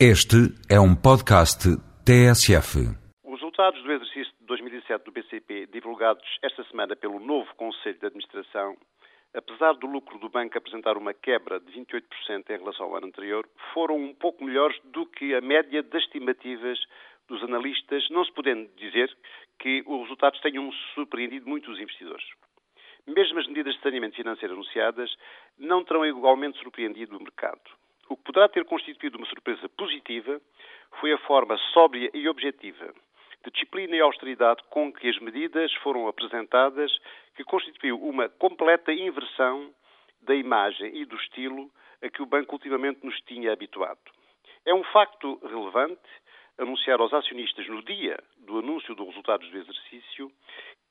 Este é um podcast TSF. Os resultados do exercício de 2007 do BCP, divulgados esta semana pelo novo Conselho de Administração, apesar do lucro do banco apresentar uma quebra de 28% em relação ao ano anterior, foram um pouco melhores do que a média das estimativas dos analistas, não se podendo dizer que os resultados tenham surpreendido muito os investidores. Mesmo as medidas de saneamento financeiro anunciadas não terão igualmente surpreendido o mercado. O que poderá ter constituído uma surpresa positiva foi a forma sóbria e objetiva de disciplina e austeridade com que as medidas foram apresentadas, que constituiu uma completa inversão da imagem e do estilo a que o banco ultimamente nos tinha habituado. É um facto relevante anunciar aos acionistas no dia do anúncio dos resultados do exercício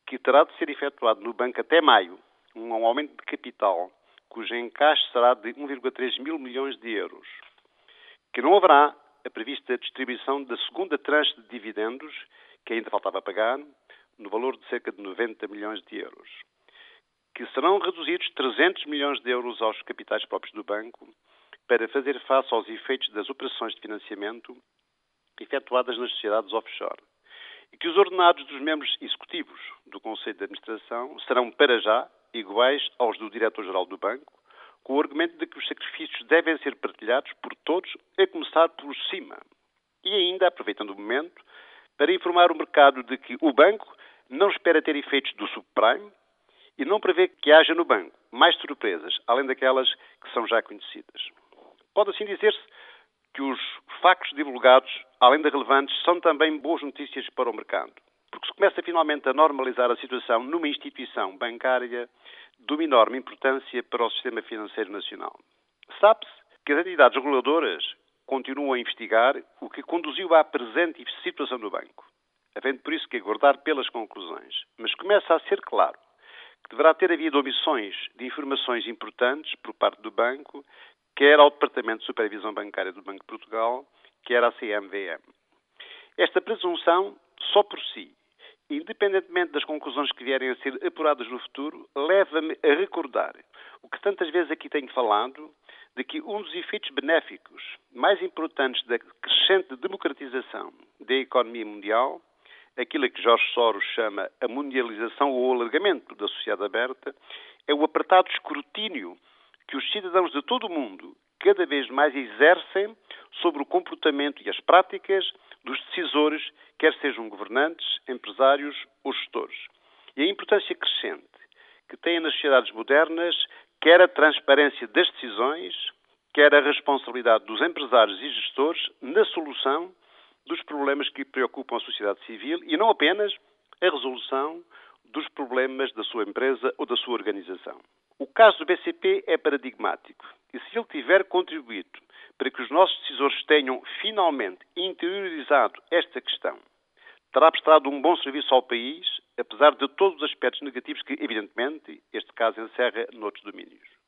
que terá de ser efetuado no banco até maio um aumento de capital cujo encaixe será de 1,3 mil milhões de euros, que não haverá a prevista distribuição da segunda tranche de dividendos, que ainda faltava pagar, no valor de cerca de 90 milhões de euros, que serão reduzidos 300 milhões de euros aos capitais próprios do banco para fazer face aos efeitos das operações de financiamento efetuadas nas sociedades offshore e que os ordenados dos membros executivos do Conselho de Administração serão, para já, iguais aos do Diretor-Geral do Banco, com o argumento de que os sacrifícios devem ser partilhados por todos, a começar por cima. E ainda, aproveitando o momento, para informar o mercado de que o banco não espera ter efeitos do subprime e não prevê que haja no banco mais surpresas, além daquelas que são já conhecidas. Pode assim dizer-se que os factos divulgados, além de relevantes, são também boas notícias para o mercado começa finalmente a normalizar a situação numa instituição bancária de uma enorme importância para o sistema financeiro nacional. Sabe-se que as entidades reguladoras continuam a investigar o que conduziu à presente situação do banco, havendo por isso que aguardar pelas conclusões. Mas começa a ser claro que deverá ter havido omissões de informações importantes por parte do banco, quer ao Departamento de Supervisão Bancária do Banco de Portugal, quer à CMVM. Esta presunção, só por si, independentemente das conclusões que vierem a ser apuradas no futuro, leva-me a recordar o que tantas vezes aqui tenho falado, de que um dos efeitos benéficos mais importantes da crescente democratização da economia mundial, aquilo que Jorge Soros chama a mundialização ou alargamento da sociedade aberta, é o apertado escrutínio que os cidadãos de todo o mundo cada vez mais exercem sobre o comportamento e as práticas dos decisores, quer sejam governantes, empresários ou gestores. E a importância crescente que têm nas sociedades modernas, quer a transparência das decisões, quer a responsabilidade dos empresários e gestores na solução dos problemas que preocupam a sociedade civil e não apenas a resolução dos problemas da sua empresa ou da sua organização. O caso do BCP é paradigmático e se ele tiver contribuído para que os nossos decisores tenham finalmente interiorizado esta questão, terá prestado um bom serviço ao país, apesar de todos os aspectos negativos que, evidentemente, este caso encerra noutros domínios.